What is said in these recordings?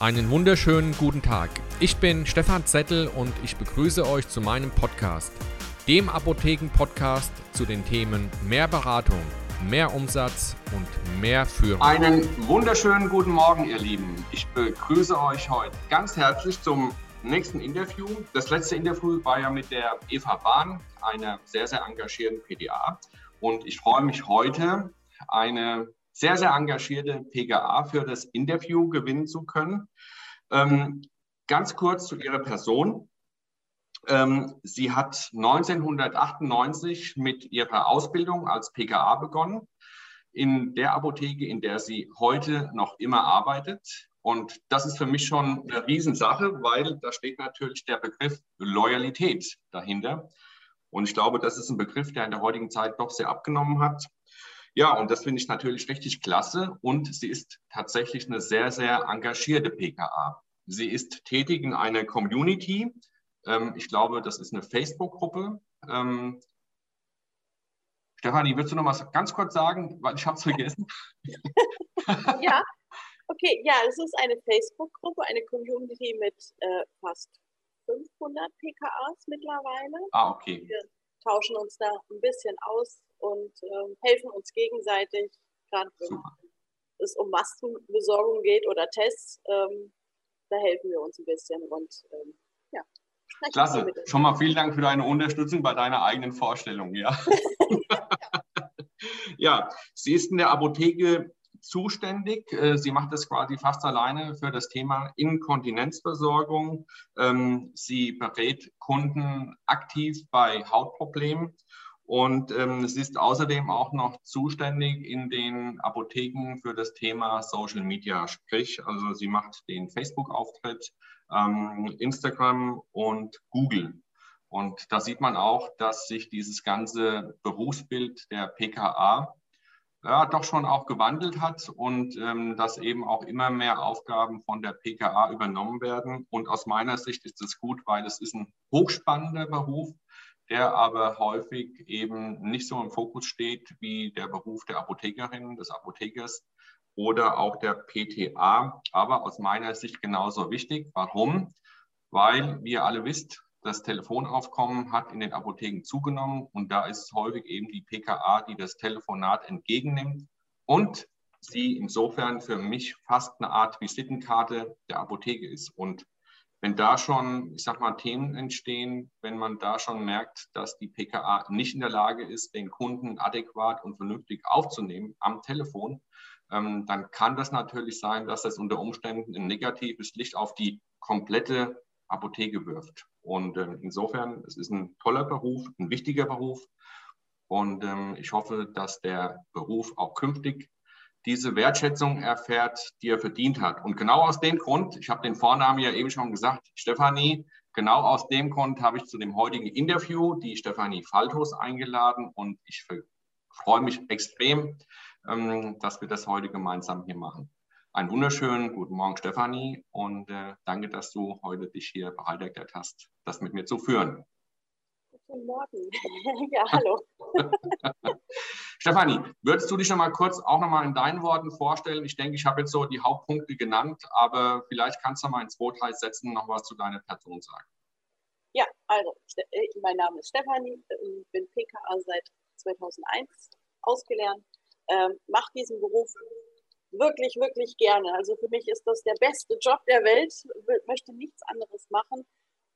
Einen wunderschönen guten Tag. Ich bin Stefan Zettel und ich begrüße euch zu meinem Podcast, dem Apotheken-Podcast zu den Themen mehr Beratung, mehr Umsatz und mehr Führung. Einen wunderschönen guten Morgen, ihr Lieben. Ich begrüße euch heute ganz herzlich zum nächsten Interview. Das letzte Interview war ja mit der Eva Bahn, einer sehr, sehr engagierten PDA. Und ich freue mich heute, eine sehr, sehr engagierte PGA für das Interview gewinnen zu können. Ähm, ganz kurz zu ihrer Person. Ähm, sie hat 1998 mit ihrer Ausbildung als PKA begonnen, in der Apotheke, in der sie heute noch immer arbeitet. Und das ist für mich schon eine Riesensache, weil da steht natürlich der Begriff Loyalität dahinter. Und ich glaube, das ist ein Begriff, der in der heutigen Zeit doch sehr abgenommen hat. Ja, und das finde ich natürlich richtig klasse. Und sie ist tatsächlich eine sehr, sehr engagierte PKA. Sie ist tätig in einer Community. Ähm, ich glaube, das ist eine Facebook-Gruppe. Ähm, Stefanie, willst du noch was ganz kurz sagen, weil ich habe es vergessen? ja, okay, ja, es ist eine Facebook-Gruppe, eine Community mit äh, fast 500 PKAs mittlerweile. Ah, okay. Wir tauschen uns da ein bisschen aus und äh, helfen uns gegenseitig, gerade wenn es um Maskenbesorgung geht oder Tests, ähm, da helfen wir uns ein bisschen und ähm, ja. Klasse. Schon mal vielen Dank für deine Unterstützung bei deiner eigenen Vorstellung. Ja. ja, sie ist in der Apotheke zuständig. Äh, sie macht das quasi fast alleine für das Thema Inkontinenzversorgung. Ähm, sie berät Kunden aktiv bei Hautproblemen. Und ähm, sie ist außerdem auch noch zuständig in den Apotheken für das Thema Social Media. Sprich, also sie macht den Facebook-Auftritt, ähm, Instagram und Google. Und da sieht man auch, dass sich dieses ganze Berufsbild der PKA ja, doch schon auch gewandelt hat und ähm, dass eben auch immer mehr Aufgaben von der PKA übernommen werden. Und aus meiner Sicht ist es gut, weil es ist ein hochspannender Beruf, der aber häufig eben nicht so im Fokus steht wie der Beruf der Apothekerin, des Apothekers oder auch der PTA, aber aus meiner Sicht genauso wichtig. Warum? Weil, wie ihr alle wisst, das Telefonaufkommen hat in den Apotheken zugenommen und da ist es häufig eben die PKA, die das Telefonat entgegennimmt und sie insofern für mich fast eine Art Visitenkarte der Apotheke ist. Und wenn da schon, ich sag mal, Themen entstehen, wenn man da schon merkt, dass die PKA nicht in der Lage ist, den Kunden adäquat und vernünftig aufzunehmen am Telefon, ähm, dann kann das natürlich sein, dass das unter Umständen ein negatives Licht auf die komplette Apotheke wirft. Und ähm, insofern, es ist ein toller Beruf, ein wichtiger Beruf. Und ähm, ich hoffe, dass der Beruf auch künftig diese Wertschätzung erfährt, die er verdient hat. Und genau aus dem Grund, ich habe den Vornamen ja eben schon gesagt, Stefanie, genau aus dem Grund habe ich zu dem heutigen Interview die Stefanie Faltos eingeladen und ich freue mich extrem, ähm, dass wir das heute gemeinsam hier machen. Einen wunderschönen guten Morgen, Stefanie, und äh, danke, dass du heute dich hier bereit erklärt hast, das mit mir zu führen. Guten Morgen. ja, hallo. Stefanie, würdest du dich noch mal kurz auch noch mal in deinen Worten vorstellen? Ich denke, ich habe jetzt so die Hauptpunkte genannt, aber vielleicht kannst du mal in zwei, drei Sätzen noch was zu deiner Person sagen. Ja, also äh, mein Name ist Stefanie, ich bin PKA seit 2001 ausgelernt, ähm, mache diesen Beruf wirklich, wirklich gerne. Also für mich ist das der beste Job der Welt, möchte nichts anderes machen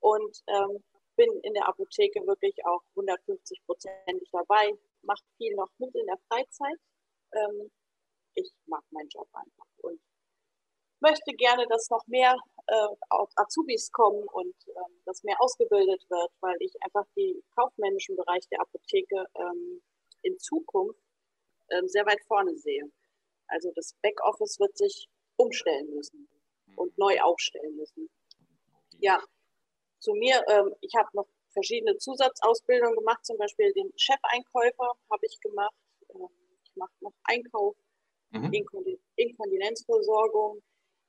und ähm, bin in der Apotheke wirklich auch 150 Prozentig dabei, mache viel noch mit in der Freizeit. Ähm, ich mag meinen Job einfach und möchte gerne, dass noch mehr äh, Azubis kommen und ähm, dass mehr ausgebildet wird, weil ich einfach den kaufmännischen Bereich der Apotheke ähm, in Zukunft ähm, sehr weit vorne sehe. Also das Backoffice wird sich umstellen müssen und neu aufstellen müssen. Ja, zu mir, ähm, ich habe noch verschiedene Zusatzausbildungen gemacht, zum Beispiel den Chefeinkäufer habe ich gemacht. Ähm, ich mache noch Einkauf, mhm. Inkontinenzversorgung,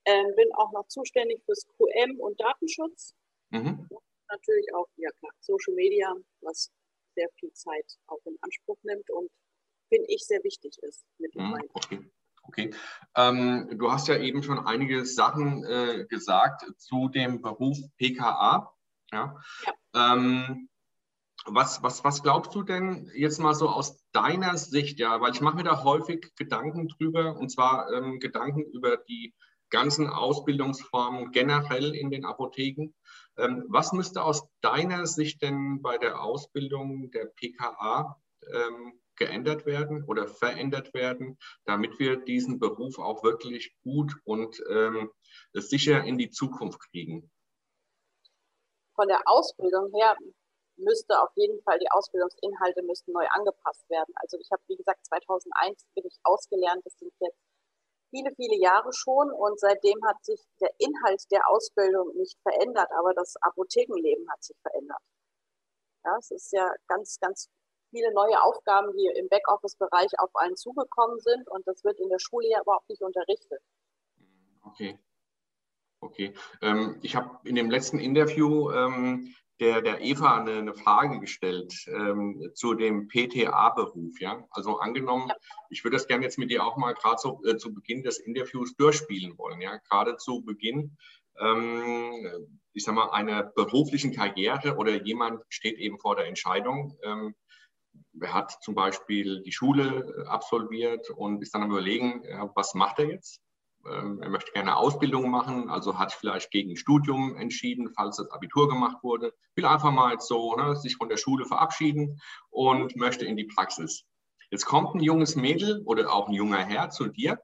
ähm, bin auch noch zuständig fürs QM und Datenschutz. Mhm. Natürlich auch, ja klar, Social Media, was sehr viel Zeit auch in Anspruch nimmt und finde ich sehr wichtig ist mittlerweile. Mhm, okay. Okay. Ähm, du hast ja eben schon einige Sachen äh, gesagt zu dem Beruf PKA. Ja. ja. Ähm, was, was, was glaubst du denn jetzt mal so aus deiner Sicht, ja, weil ich mache mir da häufig Gedanken drüber, und zwar ähm, Gedanken über die ganzen Ausbildungsformen generell in den Apotheken. Ähm, was müsste aus deiner Sicht denn bei der Ausbildung der PKA ähm, geändert werden oder verändert werden, damit wir diesen Beruf auch wirklich gut und ähm, sicher in die Zukunft kriegen? Von der Ausbildung her müsste auf jeden Fall die Ausbildungsinhalte müssten neu angepasst werden. Also ich habe, wie gesagt, 2001 bin ich ausgelernt. Das sind jetzt viele, viele Jahre schon und seitdem hat sich der Inhalt der Ausbildung nicht verändert, aber das Apothekenleben hat sich verändert. Ja, es ist ja ganz, ganz viele neue Aufgaben, die im Backoffice-Bereich auf einen zugekommen sind und das wird in der Schule ja überhaupt nicht unterrichtet. Okay. Okay. Ähm, ich habe in dem letzten Interview ähm, der, der Eva eine, eine Frage gestellt ähm, zu dem PTA-Beruf. Ja? Also angenommen, ich würde das gerne jetzt mit dir auch mal gerade so, äh, zu Beginn des Interviews durchspielen wollen. Ja? Gerade zu Beginn, ähm, ich sag mal, einer beruflichen Karriere oder jemand steht eben vor der Entscheidung. Ähm, er hat zum Beispiel die Schule absolviert und ist dann am Überlegen, was macht er jetzt? Ähm, er möchte gerne Ausbildung machen, also hat vielleicht gegen Studium entschieden, falls das Abitur gemacht wurde, will einfach mal so ne, sich von der Schule verabschieden und möchte in die Praxis. Jetzt kommt ein junges Mädel oder auch ein junger Herr zu dir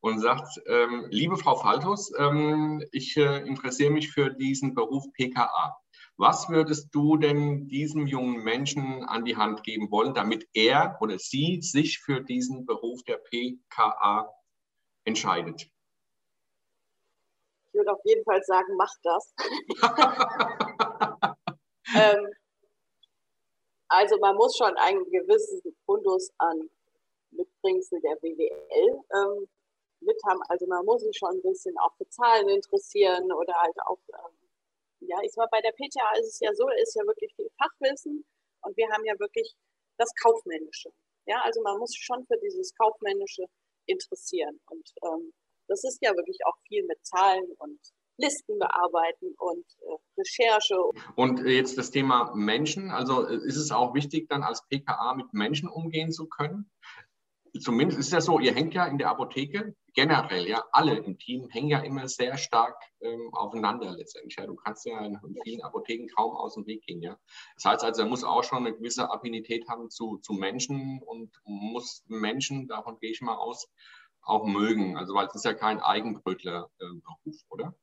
und sagt, ähm, liebe Frau Faltus, ähm, ich äh, interessiere mich für diesen Beruf PKA. Was würdest du denn diesem jungen Menschen an die Hand geben wollen, damit er oder sie sich für diesen Beruf der PKA entscheidet? Ich würde auf jeden Fall sagen, mach das. ähm, also man muss schon einen gewissen Fundus an Mitbringsel der WWL ähm, mit haben. Also man muss sich schon ein bisschen auch für Zahlen interessieren oder halt auch, ähm, ja, ich sag mal, bei der PTA ist es ja so, da ist ja wirklich viel Fachwissen und wir haben ja wirklich das Kaufmännische. Ja, also man muss schon für dieses Kaufmännische interessieren und ähm, das ist ja wirklich auch viel mit Zahlen und Listen bearbeiten und äh, Recherche. Und jetzt das Thema Menschen. Also äh, ist es auch wichtig, dann als PKA mit Menschen umgehen zu können? Zumindest ist es ja so, ihr hängt ja in der Apotheke generell, ja, alle im Team hängen ja immer sehr stark ähm, aufeinander letztendlich. Ja. Du kannst ja in vielen Apotheken kaum aus dem Weg gehen. Ja. Das heißt also, er muss auch schon eine gewisse Affinität haben zu, zu Menschen und muss Menschen, davon gehe ich mal aus, auch mögen. Also weil es ist ja kein Eigenbrötler-Beruf, oder?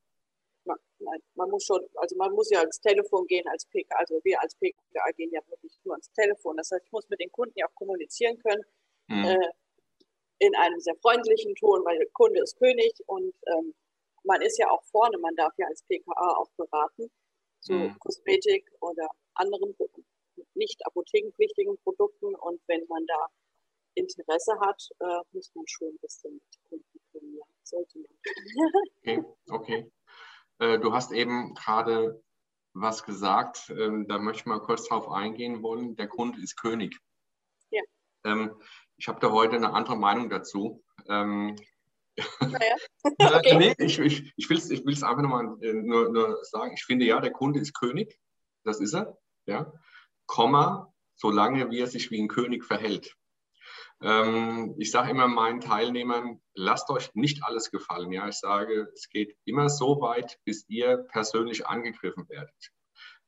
Nein, man muss schon, also man muss ja ans Telefon gehen als PK, also wir als PKA gehen ja wirklich nur ans Telefon. Das heißt, ich muss mit den Kunden ja auch kommunizieren können mhm. äh, in einem sehr freundlichen Ton, weil der Kunde ist König und ähm, man ist ja auch vorne, man darf ja als PKA auch beraten zu mhm. Kosmetik oder anderen nicht apothekenpflichtigen Produkten und wenn man da Interesse hat, äh, muss man schon ein bisschen mit Kunden können. Ja, sollte man. okay, okay. Äh, du hast eben gerade was gesagt, ähm, da möchte ich mal kurz drauf eingehen wollen. Der Kunde ist König. Ja. Ähm, ich habe da heute eine andere Meinung dazu. Ähm, naja. okay. nee, ich, ich, ich will es ich will's einfach nochmal äh, nur, nur sagen. Ich finde ja, der Kunde ist König. Das ist er. Ja. Komma, solange wie er sich wie ein König verhält. Ähm, ich sage immer meinen Teilnehmern, lasst euch nicht alles gefallen. Ja, ich sage, es geht immer so weit, bis ihr persönlich angegriffen werdet.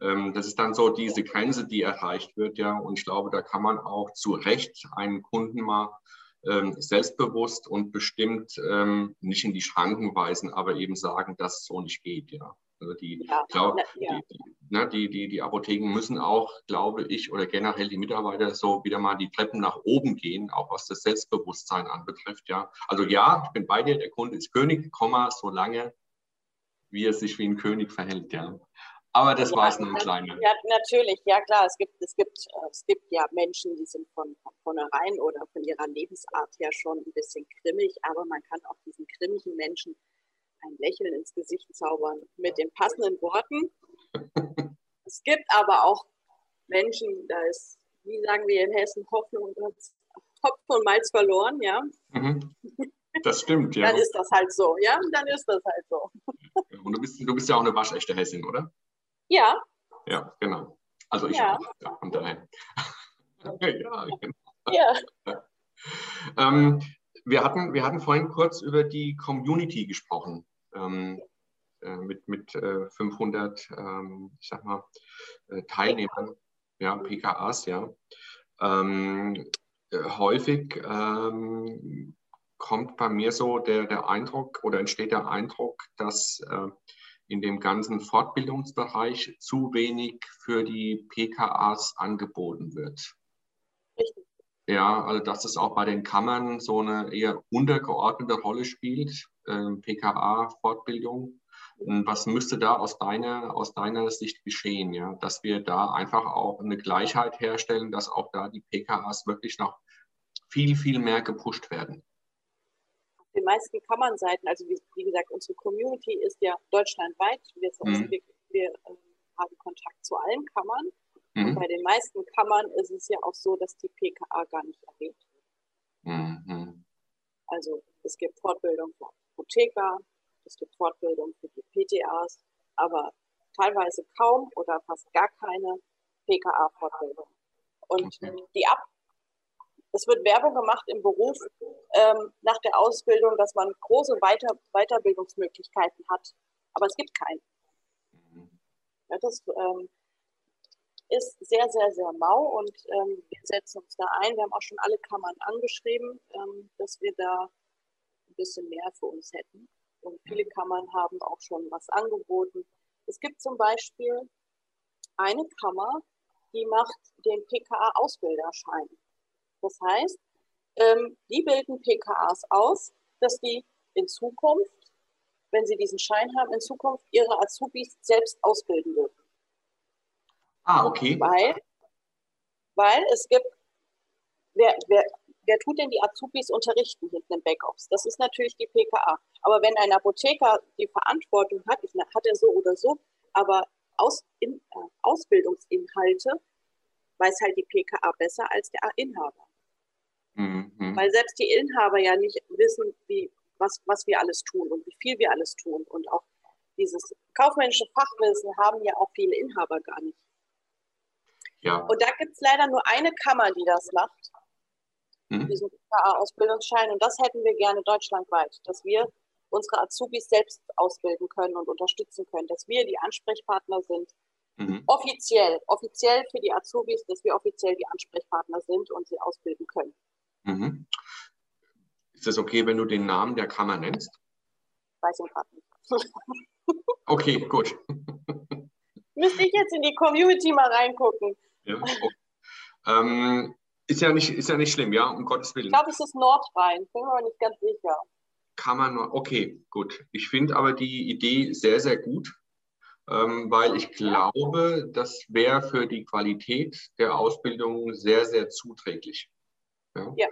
Ähm, das ist dann so diese Grenze, die erreicht wird. Ja, und ich glaube, da kann man auch zu Recht einen Kunden mal ähm, selbstbewusst und bestimmt nicht in die Schranken weisen, aber eben sagen, dass es so nicht geht. Ja. Also die, ja, glaub, ja. die, ne, die, die, die Apotheken müssen auch, glaube ich, oder generell die Mitarbeiter so wieder mal die Treppen nach oben gehen, auch was das Selbstbewusstsein anbetrifft. Ja. Also ja, ich bin bei dir, der Kunde ist König, Komma, solange wie er sich wie ein König verhält. Ja. Aber das ja, war es nur ein kleiner. Ja, natürlich, ja klar. Es gibt, es, gibt, es gibt ja Menschen, die sind von, von vornherein oder von ihrer Lebensart her schon ein bisschen grimmig, aber man kann auch diesen grimmigen Menschen ein Lächeln ins Gesicht zaubern mit den passenden Worten. es gibt aber auch Menschen, da ist, wie sagen wir in Hessen, Hoffnung und Hopfen und Malz verloren, ja. Mhm. Das stimmt, ja. Dann ist das halt so, ja, dann ist das halt so. Und du bist, du bist ja auch eine waschechte Hessin, oder? Ja. Ja, genau. Also ich ja. auch, ja, von daher. ja, genau. Ja. ähm, wir, hatten, wir hatten vorhin kurz über die Community gesprochen. Ähm, äh, mit, mit äh, 500, ähm, ich sag mal, äh, Teilnehmern, ja, PKAs, ja. Ähm, äh, häufig ähm, kommt bei mir so der, der Eindruck oder entsteht der Eindruck, dass äh, in dem ganzen Fortbildungsbereich zu wenig für die PKAs angeboten wird. Richtig. Ja, also dass es auch bei den Kammern so eine eher untergeordnete Rolle spielt, PKA-Fortbildung. Was müsste da aus deiner, aus deiner Sicht geschehen, ja? dass wir da einfach auch eine Gleichheit herstellen, dass auch da die PKAs wirklich noch viel, viel mehr gepusht werden? Auf den meisten Kammernseiten, also wie, wie gesagt, unsere Community ist ja deutschlandweit. Wir, mhm. wir, wir äh, haben Kontakt zu allen Kammern. Mhm. Und bei den meisten Kammern ist es ja auch so, dass die PKA gar nicht erwähnt wird. Mhm. Also es gibt Fortbildung für Apotheker, es gibt Fortbildung für die PTAs, aber teilweise kaum oder fast gar keine PKA-Fortbildung. Und okay. die Ab es wird Werbung gemacht im Beruf ähm, nach der Ausbildung, dass man große Weiter Weiterbildungsmöglichkeiten hat, aber es gibt keine. Mhm. Ja, das ähm, ist sehr, sehr, sehr mau und ähm, wir setzen uns da ein. Wir haben auch schon alle Kammern angeschrieben, ähm, dass wir da ein bisschen mehr für uns hätten. Und viele Kammern haben auch schon was angeboten. Es gibt zum Beispiel eine Kammer, die macht den PKA-Ausbilderschein. Das heißt, ähm, die bilden PKAs aus, dass die in Zukunft, wenn sie diesen Schein haben, in Zukunft ihre Azubis selbst ausbilden dürfen. Ah, okay. Weil, weil es gibt, wer, wer, wer tut denn die Azubis unterrichten hinten im Backups? Das ist natürlich die PKA. Aber wenn ein Apotheker die Verantwortung hat, hat er so oder so, aber Aus, in, äh, Ausbildungsinhalte weiß halt die PKA besser als der Inhaber. Mhm. Weil selbst die Inhaber ja nicht wissen, wie, was, was wir alles tun und wie viel wir alles tun. Und auch dieses kaufmännische Fachwissen haben ja auch viele Inhaber gar nicht. Ja. Und da gibt es leider nur eine Kammer, die das macht, mhm. diesen PKA-Ausbildungsschein. Und das hätten wir gerne deutschlandweit, dass wir unsere Azubis selbst ausbilden können und unterstützen können, dass wir die Ansprechpartner sind. Mhm. Offiziell, offiziell für die Azubis, dass wir offiziell die Ansprechpartner sind und sie ausbilden können. Mhm. Ist es okay, wenn du den Namen der Kammer nennst? Weiß ich gerade nicht. okay, gut. Müsste ich jetzt in die Community mal reingucken. Ja, okay. ähm, ist, ja nicht, ist ja nicht schlimm, ja, um Gottes Willen. Ich glaube, es ist Nordrhein, bin mir aber nicht ganz sicher. Kann man nur, okay, gut. Ich finde aber die Idee sehr, sehr gut, ähm, weil ich glaube, das wäre für die Qualität der Ausbildung sehr, sehr zuträglich. Ja. ja.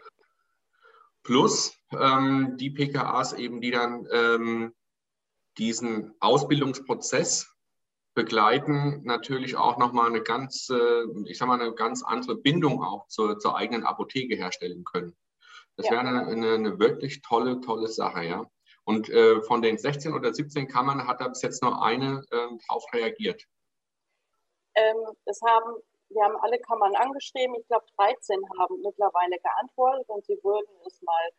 Plus ähm, die PKAs eben, die dann ähm, diesen Ausbildungsprozess begleiten, natürlich auch nochmal eine ganz, ich sag mal, eine ganz andere Bindung auch zur, zur eigenen Apotheke herstellen können. Das ja. wäre eine, eine, eine, wirklich tolle, tolle Sache, ja. Und äh, von den 16 oder 17 Kammern hat da bis jetzt nur eine äh, darauf reagiert. Ähm, das haben wir haben alle Kammern angeschrieben. Ich glaube, 13 haben mittlerweile geantwortet und sie würden es mal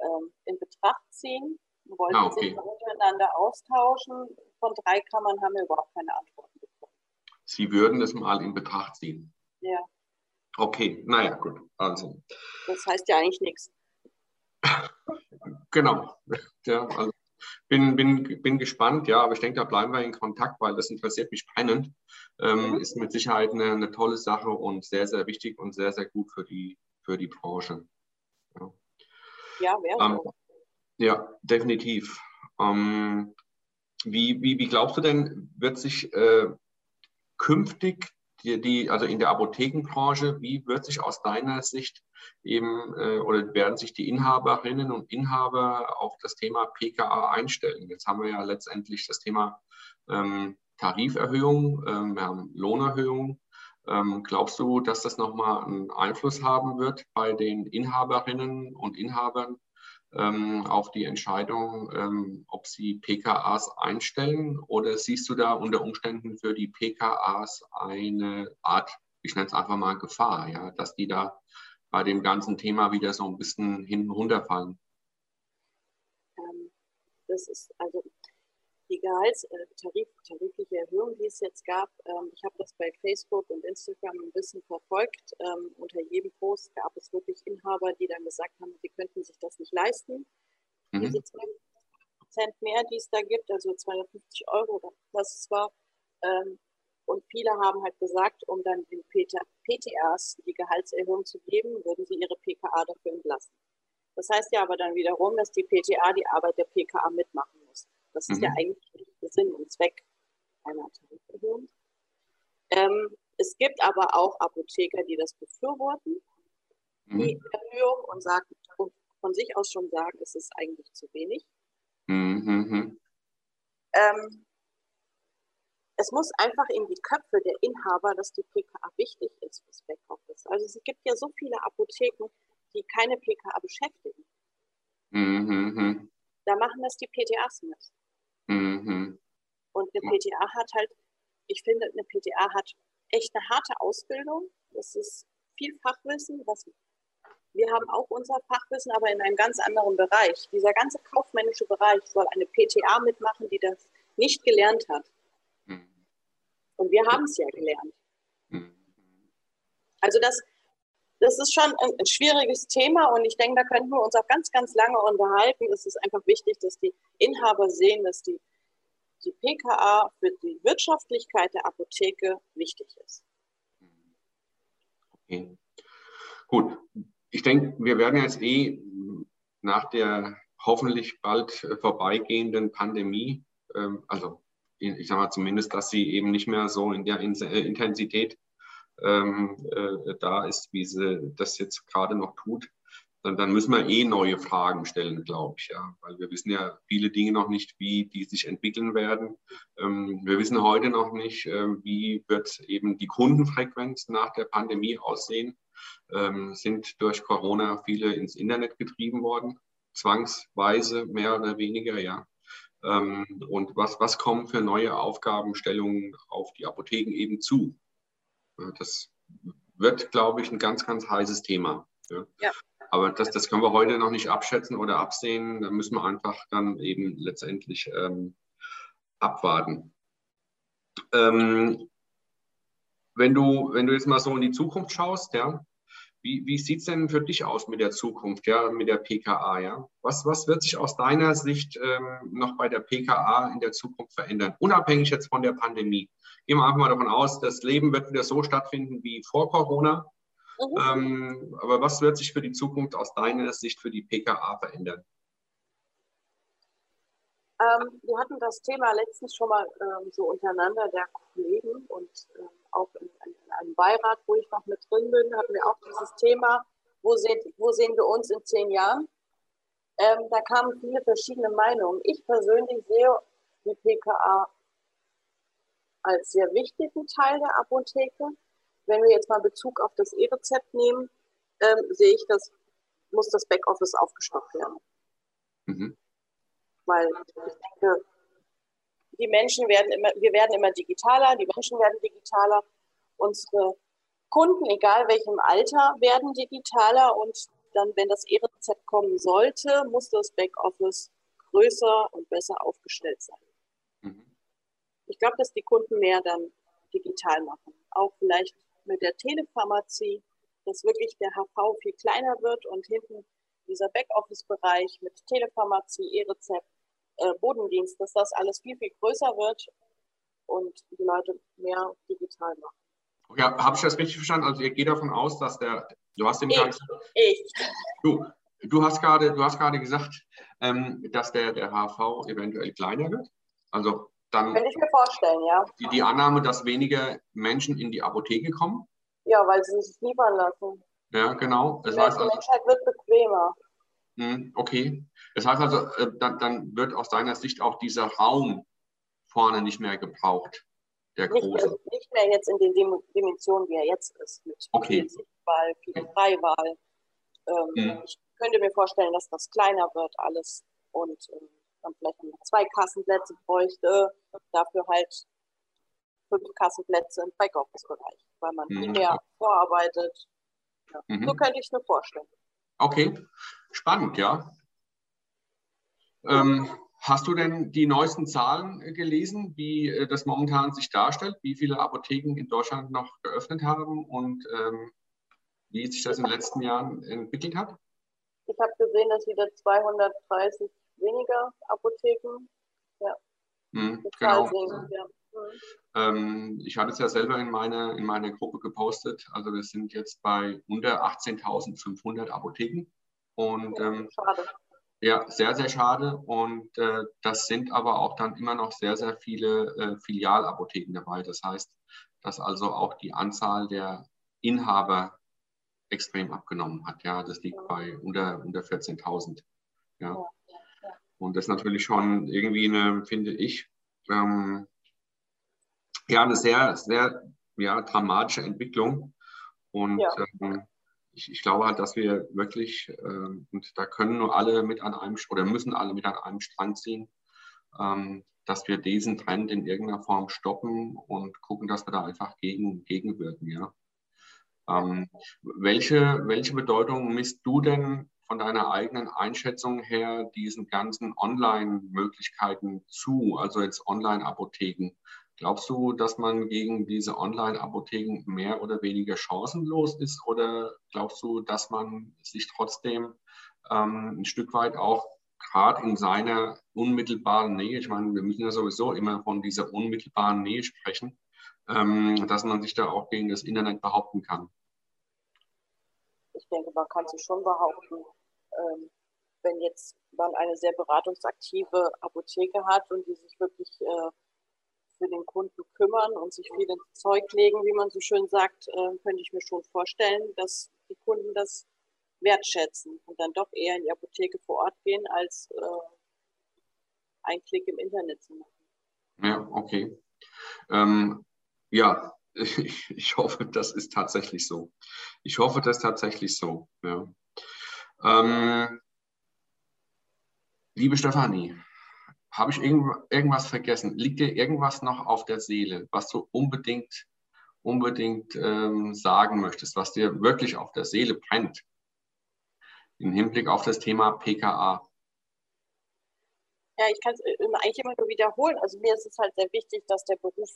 ähm, in Betracht ziehen, wollten ah, okay. sich untereinander austauschen. Von drei Kammern haben wir überhaupt keine Antworten bekommen. Sie würden es mal in Betracht ziehen? Ja. Okay, naja, gut. Also. Das heißt ja eigentlich nichts. Genau. Ja, also bin, bin, bin gespannt, ja, aber ich denke, da bleiben wir in Kontakt, weil das interessiert mich brennend. Ähm, mhm. Ist mit Sicherheit eine, eine, tolle Sache und sehr, sehr wichtig und sehr, sehr gut für die, für die Branche. Ja, ja wäre ähm, Ja, definitiv. Ähm, wie, wie, wie glaubst du denn, wird sich äh, künftig die, die, also in der Apothekenbranche, wie wird sich aus deiner Sicht eben äh, oder werden sich die Inhaberinnen und Inhaber auf das Thema PKA einstellen? Jetzt haben wir ja letztendlich das Thema ähm, Tariferhöhung, ähm, wir haben Lohnerhöhung. Ähm, glaubst du, dass das nochmal einen Einfluss haben wird bei den Inhaberinnen und Inhabern ähm, auf die Entscheidung, ähm, ob sie PKAs einstellen oder siehst du da unter Umständen für die PKAs eine Art, ich nenne es einfach mal Gefahr, ja, dass die da bei dem ganzen Thema wieder so ein bisschen hinten runterfallen? Ähm, das ist also die Gehaltstarif, äh, tarifliche Erhöhung, die es jetzt gab, ähm, ich habe das bei Facebook und Instagram ein bisschen verfolgt. Ähm, unter jedem Post gab es wirklich Inhaber, die dann gesagt haben, sie könnten sich das nicht leisten. Mhm. Diese 20 Prozent mehr, die es da gibt, also 250 Euro es war. Ähm, und viele haben halt gesagt, um dann den PTAs die Gehaltserhöhung zu geben, würden sie ihre PKA dafür entlassen. Das heißt ja aber dann wiederum, dass die PTA die Arbeit der PKA mitmachen muss. Das ist mhm. ja eigentlich der Sinn und Zweck einer Tariferhöhung. Ähm, es gibt aber auch Apotheker, die das befürworten, mhm. die Erhöhung und, sagen, und von sich aus schon sagen, es ist eigentlich zu wenig. Mhm. mhm. Ähm, es muss einfach in die Köpfe der Inhaber, dass die PKA wichtig ist fürs Backoffice. Also es gibt ja so viele Apotheken, die keine PKA beschäftigen. Mhm. mhm. Da machen das die PTAs mit. Mhm. Und eine PTA hat halt, ich finde, eine PTA hat echt eine harte Ausbildung. Das ist viel Fachwissen. Was, wir haben auch unser Fachwissen, aber in einem ganz anderen Bereich. Dieser ganze kaufmännische Bereich soll eine PTA mitmachen, die das nicht gelernt hat. Mhm. Und wir haben es ja gelernt. Mhm. Also das, das ist schon ein, ein, schwieriges Thema und ich denke, da könnten wir uns auch ganz, ganz lange unterhalten. Es ist einfach wichtig, dass die Inhaber sehen, dass die, die PKA für die Wirtschaftlichkeit der Apotheke wichtig ist. Okay. Gut. Ich denke, wir werden jetzt eh nach der hoffentlich bald vorbeigehenden Pandemie, ähm, also ich sage mal zumindest, dass sie eben nicht mehr so in der Intensität ähm, äh, da ist, wie sie das jetzt gerade noch tut, dann, dann müssen wir eh neue Fragen stellen, glaube ich, ja, weil wir wissen ja viele Dinge noch nicht, wie die sich entwickeln werden. Ähm, wir wissen heute noch nicht, äh, wie wird eben die Kundenfrequenz nach der Pandemie aussehen. Ähm, sind durch Corona viele ins Internet getrieben worden, zwangsweise mehr oder weniger, ja. Ähm, und was, was kommen für neue Aufgabenstellungen auf die Apotheken eben zu? Das wird, glaube ich, ein ganz, ganz heißes Thema. Ja. ja. Aber das, das können wir heute noch nicht abschätzen oder absehen. Da müssen wir einfach dann eben letztendlich ähm, abwarten. Ähm, wenn, du, wenn du jetzt mal so in die Zukunft schaust, ja, wie, wie sieht es denn für dich aus mit der Zukunft, ja, mit der PKA? Ja? Was, was wird sich aus deiner Sicht ähm, noch bei der PKA in der Zukunft verändern, unabhängig jetzt von der Pandemie? Gehen wir einfach mal davon aus, das Leben wird wieder so stattfinden wie vor Corona. Mhm. Ähm, aber was wird sich für die Zukunft aus deiner Sicht für die PKA verändern? Ähm, wir hatten das Thema letztens schon mal ähm, so untereinander der Kollegen und ähm, auch in, in, einem Beirat, wo ich noch mit drin bin, hatten wir auch dieses Thema, wo, seht, wo sehen wir uns in zehn Jahren? Ähm, da kamen viele verschiedene Meinungen. Ich persönlich sehe die PKA als sehr wichtigen Teil der Apotheke. Wenn wir jetzt mal Bezug auf das E-Rezept nehmen, ähm, sehe ich, dass muss das Backoffice aufgestockt werden. Mhm. Weil ich denke, die Menschen werden immer, wir werden immer digitaler, die Menschen werden digitaler, unsere Kunden, egal welchem Alter, werden digitaler und dann, wenn das E-Rezept kommen sollte, muss das Backoffice größer und besser aufgestellt sein. Ich glaube, dass die Kunden mehr dann digital machen. Auch vielleicht mit der Telepharmazie, dass wirklich der HV viel kleiner wird und hinten dieser Backoffice-Bereich mit Telepharmazie, E-Rezept, äh, Bodendienst, dass das alles viel, viel größer wird und die Leute mehr digital machen. Ja, habe ich das richtig verstanden? Also ihr geht davon aus, dass der, du hast dem ich, ich. Du, du hast gerade, du hast gerade gesagt, ähm, dass der, der HV eventuell kleiner wird. Also dann Könnte ich mir vorstellen, ja. Die, die Annahme, dass weniger Menschen in die Apotheke kommen? Ja, weil sie sich liefern lassen. Ja, genau. Das die heißt also, Menschheit wird bequemer. Hm, okay. Das heißt also, äh, dann, dann, wird aus deiner Sicht auch dieser Raum vorne nicht mehr gebraucht, der nicht große. Mehr, nicht mehr jetzt in den Dimensionen, wie er jetzt ist, mit okay. viel Sichtwahl, viel Freiwahl. Ähm, hm. Ich könnte mir vorstellen, dass das kleiner wird alles und äh, dann vielleicht noch zwei Kassenplätze bräuchte, dafür halt fünf Kassenplätze im Backoffice-Bereich, weil man mhm. mehr vorarbeitet. Ja. Mhm. So könnte ich es mir vorstellen. Okay, spannend, ja. Ähm, hast du denn die neuesten Zahlen gelesen, wie äh, das momentan sich darstellt, wie viele Apotheken in Deutschland noch geöffnet haben und ähm, wie sich das in den letzten Jahren entwickelt hat? Ich habe gesehen, dass wieder 230 weniger Apotheken. Ja. Hm, genau. Sehen, ja. Mhm. Ähm, ich hatte es ja selber in meine, in meine Gruppe gepostet. Also wir sind jetzt bei unter 18.500 Apotheken. Und ähm, schade. Ja, sehr, sehr schade. Und äh, das sind aber auch dann immer noch sehr, sehr viele äh, Filialapotheken dabei. Das heißt, dass also auch die Anzahl der Inhaber extrem abgenommen hat. Ja, das liegt bei unter, unter 14.000. Ja. Und das ist natürlich schon irgendwie eine, finde ich, ähm, ja, eine sehr, sehr ja, dramatische Entwicklung. Und ja. ähm, ich, ich, glaube halt, dass wir wirklich, äh, und da können nur alle mit an einem, oder müssen alle mit an einem Strang ziehen, ähm, dass wir diesen Trend in irgendeiner Form stoppen und gucken, dass wir da einfach gegen, gegenwirken. Ja? Ähm, welche, welche Bedeutung misst du denn von deiner eigenen Einschätzung her diesen ganzen Online-Möglichkeiten zu, also jetzt Online-Apotheken? Glaubst du, dass man gegen diese Online-Apotheken mehr oder weniger chancenlos ist oder glaubst du, dass man sich trotzdem ähm, ein Stück weit auch gerade in seiner unmittelbaren Nähe, ich meine, wir müssen ja sowieso immer von dieser unmittelbaren Nähe sprechen, ähm, dass man sich da auch gegen das Internet behaupten kann? Ich denke, man kann sich schon behaupten, ähm, wenn jetzt man eine sehr beratungsaktive Apotheke hat und die sich wirklich äh, für den Kunden kümmern und sich viel ins Zeug legen, wie man so schön sagt, äh, könnte ich mir schon vorstellen, dass die Kunden das wertschätzen und dann doch eher in die Apotheke vor Ort gehen, als äh, einen Klick im Internet zu machen. Ja, okay. Ähm, ja, ich, ich, hoffe, das ist tatsächlich so. Ich hoffe, das ist tatsächlich so. Ja. Ähm, liebe Stefanie, habe ich irgend, irgendwas vergessen? Liegt dir irgendwas noch auf der Seele, was du unbedingt, unbedingt ähm, sagen möchtest, was dir wirklich auf der Seele brennt? Im Hinblick auf das Thema PKA. Ja, ich kann es äh, eigentlich immer nur wiederholen. Also mir ist es halt sehr wichtig, dass der Beruf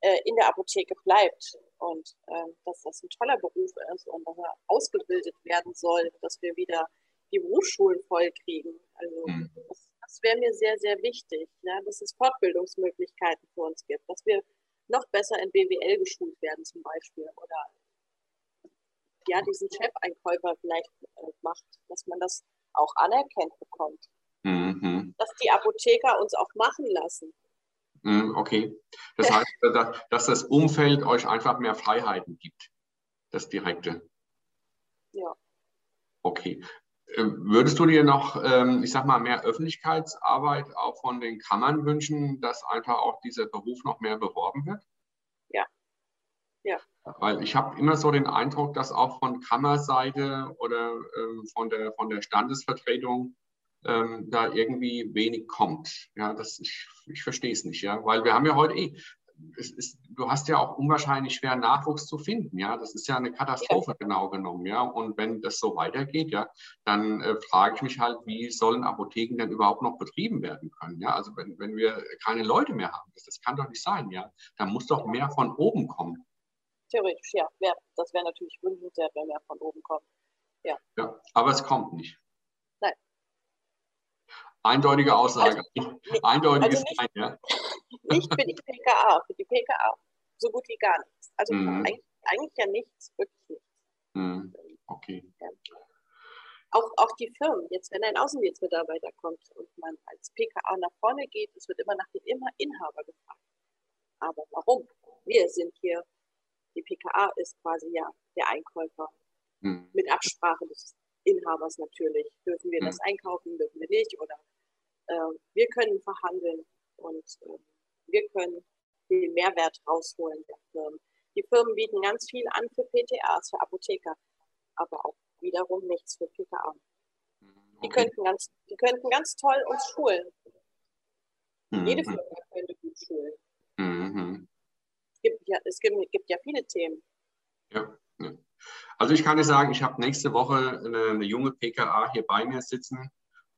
äh, in der Apotheke bleibt und äh, dass das ein toller Beruf ist und dass er ausgebildet werden soll, dass wir wieder die Berufsschulen voll kriegen. Also mhm. das das wäre mir sehr, sehr wichtig, ja, dass es Fortbildungsmöglichkeiten für uns gibt, dass wir noch besser in BWL geschult werden zum Beispiel oder ja, diesen Chefeinkäufer vielleicht äh, macht, dass man das auch anerkennt bekommt. Mhm. Dass die Apotheker uns auch machen lassen. Mhm, okay. Das heißt, dass das Umfeld euch einfach mehr Freiheiten gibt. Das Direkte. Ja. Okay. Äh, würdest du dir noch, ähm, ich sag mal, mehr Öffentlichkeitsarbeit auch von den Kammern wünschen, dass einfach auch dieser Beruf noch mehr beworben wird? Ja. Ja. Weil ich habe immer so den Eindruck, dass auch von Kammerseite oder ähm, von, der, von der Standesvertretung ähm, da irgendwie wenig kommt. Ja, das, ich, ich verstehe es nicht, ja, weil wir haben ja heute eh, ist, du hast ja auch unwahrscheinlich schwer Nachwuchs zu finden, ja. Das ist ja eine Katastrophe genau genommen, ja. Und wenn das so weitergeht, ja, dann äh, frage ich mich halt, wie sollen Apotheken denn überhaupt noch betrieben werden können, ja. Also wenn, wenn wir keine Leute mehr haben, das, das kann doch nicht sein, ja. Da muss doch mehr von oben kommen. Theoretisch, ja. ja das wäre natürlich wünschenswert, wenn mehr von oben kommt. Ja. ja. Aber es kommt nicht. Eindeutige Aussage. Also, Eindeutiges also nicht, Nein, ja. Nicht für die PKA, für die PKA so gut wie gar nichts. Also mhm. eigentlich, eigentlich, ja nichts, wirklich nichts. Mhm. Okay. Ja. Auch, auch die Firmen, jetzt wenn ein Außendienstmitarbeiter kommt und man als PKA nach vorne geht, es wird immer nach dem Inhaber gefragt. Aber warum? Wir sind hier, die PKA ist quasi ja der Einkäufer. Mhm. Mit Absprache des Inhabers natürlich. Dürfen wir mhm. das einkaufen, dürfen wir nicht? Oder äh, wir können verhandeln und äh, wir können den Mehrwert rausholen der Firmen. Die Firmen bieten ganz viel an für PTAs, für Apotheker, aber auch wiederum nichts für PKA. Die, okay. könnten ganz, die könnten ganz toll uns schulen. Mhm. Jede Firma könnte gut schulen. Mhm. Es, gibt ja, es gibt, gibt ja viele Themen. Ja, ja. Also ich kann dir sagen, ich habe nächste Woche eine, eine, junge PKA hier bei mir sitzen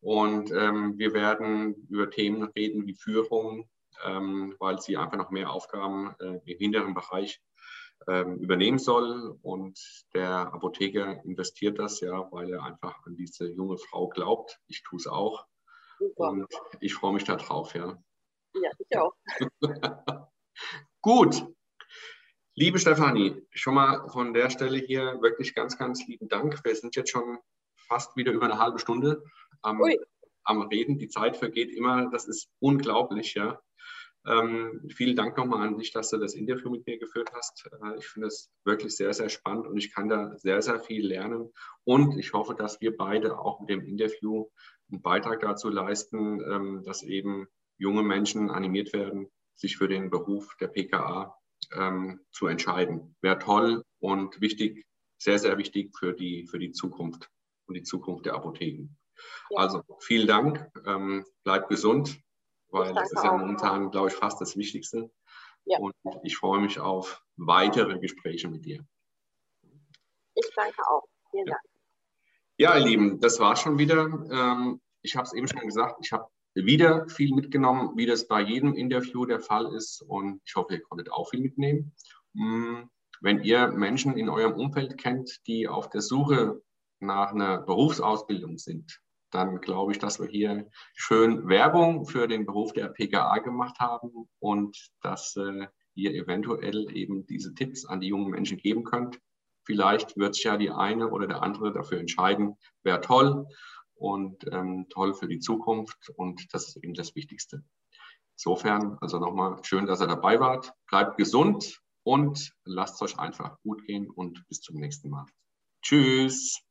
und ähm, wir werden über Themen reden wie Führung, ähm, weil sie einfach noch mehr Aufgaben äh, im hinteren Bereich ähm, übernehmen soll. Und der Apotheker investiert das ja, weil er einfach an diese junge Frau glaubt. Ich tue es auch. Super. Und ich freue mich darauf, ja. Ja, ich auch. Gut. Liebe Stefanie, schon mal von der Stelle hier wirklich ganz, ganz lieben Dank. Wir sind jetzt schon fast wieder über eine halbe Stunde am, am Reden. Die Zeit vergeht immer. Das ist unglaublich, ja. Ähm, vielen Dank nochmal an dich, dass du das Interview mit mir geführt hast. Äh, ich finde es wirklich sehr, sehr spannend und ich kann da sehr, sehr viel lernen. Und ich hoffe, dass wir beide auch mit dem Interview einen Beitrag dazu leisten, ähm, dass eben junge Menschen animiert werden, sich für den Beruf der PKA ähm, zu entscheiden. Wäre toll und wichtig, sehr, sehr wichtig für die, für die Zukunft und die Zukunft der Apotheken. Ja. Also vielen Dank, ähm, bleib gesund weil das ist ja momentan, glaube ich, fast das Wichtigste. Ja. Und ich freue mich auf weitere Gespräche mit dir. Ich danke auch. Vielen Dank. Ja, ihr Lieben, das war schon wieder. Ähm, ich habe es eben schon gesagt, ich habe wieder viel mitgenommen, wie das bei jedem Interview der Fall ist. Und ich hoffe, ihr konntet auch viel mitnehmen. Mm, wenn ihr Menschen in eurem Umfeld kennt, die auf der Suche nach einer Berufsausbildung sind, dann glaube ich, dass wir hier schön Werbung für den Beruf der PKA gemacht haben und dass äh, ihr eventuell eben diese Tipps an die jungen Menschen geben könnt. Vielleicht wird sich ja die eine oder der andere dafür entscheiden, wäre toll und ähm, toll für die Zukunft und das ist eben das Wichtigste. Insofern, also nochmal schön, dass ihr dabei wart. Bleibt gesund und lasst es euch einfach gut gehen und bis zum nächsten Mal. Tschüss.